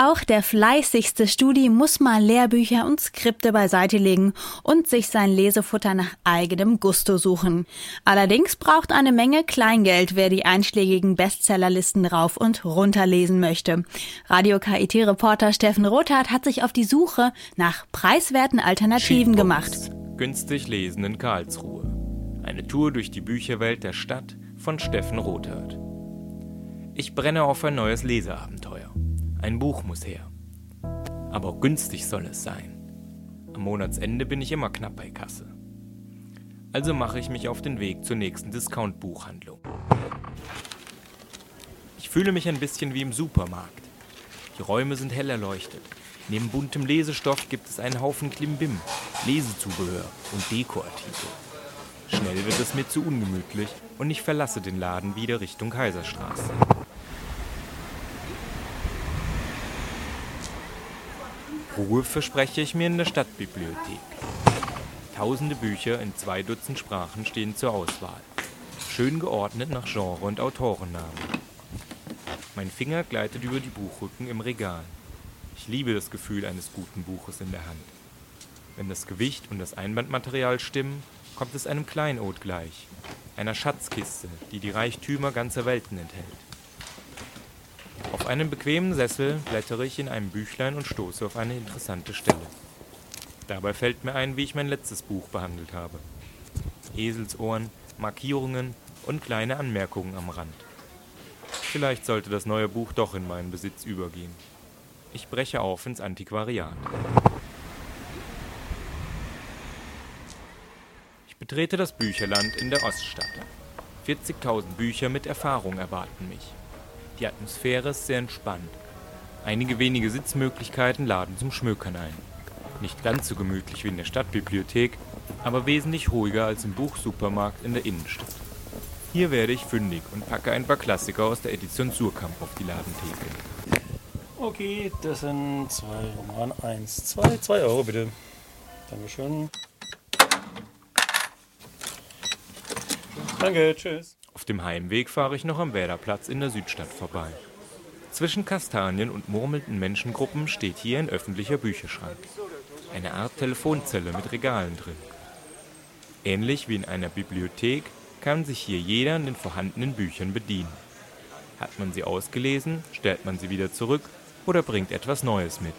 Auch der fleißigste Studi muss mal Lehrbücher und Skripte beiseite legen und sich sein Lesefutter nach eigenem Gusto suchen. Allerdings braucht eine Menge Kleingeld, wer die einschlägigen Bestsellerlisten rauf und runter lesen möchte. Radio KIT-Reporter Steffen Rothardt hat sich auf die Suche nach preiswerten Alternativen gemacht. Günstig lesen in Karlsruhe. Eine Tour durch die Bücherwelt der Stadt von Steffen Rothardt. Ich brenne auf ein neues Leseabenteuer. Ein Buch muss her. Aber günstig soll es sein. Am Monatsende bin ich immer knapp bei Kasse. Also mache ich mich auf den Weg zur nächsten Discount-Buchhandlung. Ich fühle mich ein bisschen wie im Supermarkt. Die Räume sind hell erleuchtet. Neben buntem Lesestoff gibt es einen Haufen Klimbim, Lesezubehör und Dekoartikel. Schnell wird es mir zu ungemütlich und ich verlasse den Laden wieder Richtung Kaiserstraße. Ruhe verspreche ich mir in der Stadtbibliothek. Tausende Bücher in zwei Dutzend Sprachen stehen zur Auswahl. Schön geordnet nach Genre und Autorennamen. Mein Finger gleitet über die Buchrücken im Regal. Ich liebe das Gefühl eines guten Buches in der Hand. Wenn das Gewicht und das Einbandmaterial stimmen, kommt es einem Kleinod gleich, einer Schatzkiste, die die Reichtümer ganzer Welten enthält. Auf einem bequemen Sessel blättere ich in einem Büchlein und stoße auf eine interessante Stelle. Dabei fällt mir ein, wie ich mein letztes Buch behandelt habe. Eselsohren, Markierungen und kleine Anmerkungen am Rand. Vielleicht sollte das neue Buch doch in meinen Besitz übergehen. Ich breche auf ins Antiquariat. Ich betrete das Bücherland in der Oststadt. 40.000 Bücher mit Erfahrung erwarten mich. Die Atmosphäre ist sehr entspannt. Einige wenige Sitzmöglichkeiten laden zum Schmökern ein. Nicht ganz so gemütlich wie in der Stadtbibliothek, aber wesentlich ruhiger als im Buchsupermarkt in der Innenstadt. Hier werde ich fündig und packe ein paar Klassiker aus der Edition Surkamp auf die Ladentheke. Okay, das sind zwei Roman. Eins, zwei, zwei Euro bitte. Dankeschön. Danke, tschüss. Auf dem Heimweg fahre ich noch am Werderplatz in der Südstadt vorbei. Zwischen Kastanien und murmelnden Menschengruppen steht hier ein öffentlicher Bücherschrank. Eine Art Telefonzelle mit Regalen drin. Ähnlich wie in einer Bibliothek kann sich hier jeder an den vorhandenen Büchern bedienen. Hat man sie ausgelesen, stellt man sie wieder zurück oder bringt etwas Neues mit.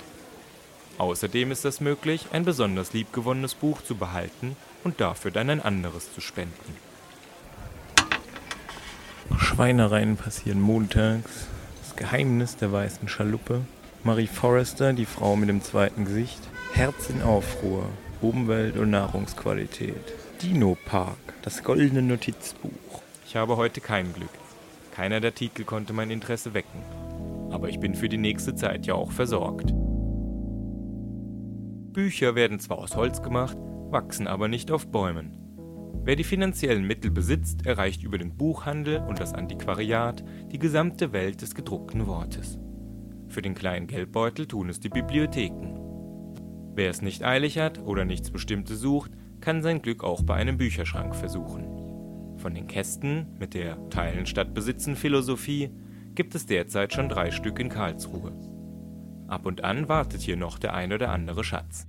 Außerdem ist es möglich, ein besonders liebgewonnenes Buch zu behalten und dafür dann ein anderes zu spenden. Schweinereien passieren montags. Das Geheimnis der weißen Schaluppe. Marie Forrester, die Frau mit dem zweiten Gesicht. Herz in Aufruhr. Umwelt und Nahrungsqualität. Dino Park, das goldene Notizbuch. Ich habe heute kein Glück. Keiner der Titel konnte mein Interesse wecken. Aber ich bin für die nächste Zeit ja auch versorgt. Bücher werden zwar aus Holz gemacht, wachsen aber nicht auf Bäumen. Wer die finanziellen Mittel besitzt, erreicht über den Buchhandel und das Antiquariat die gesamte Welt des gedruckten Wortes. Für den kleinen Geldbeutel tun es die Bibliotheken. Wer es nicht eilig hat oder nichts Bestimmtes sucht, kann sein Glück auch bei einem Bücherschrank versuchen. Von den Kästen mit der Teilen statt Besitzen Philosophie gibt es derzeit schon drei Stück in Karlsruhe. Ab und an wartet hier noch der ein oder andere Schatz.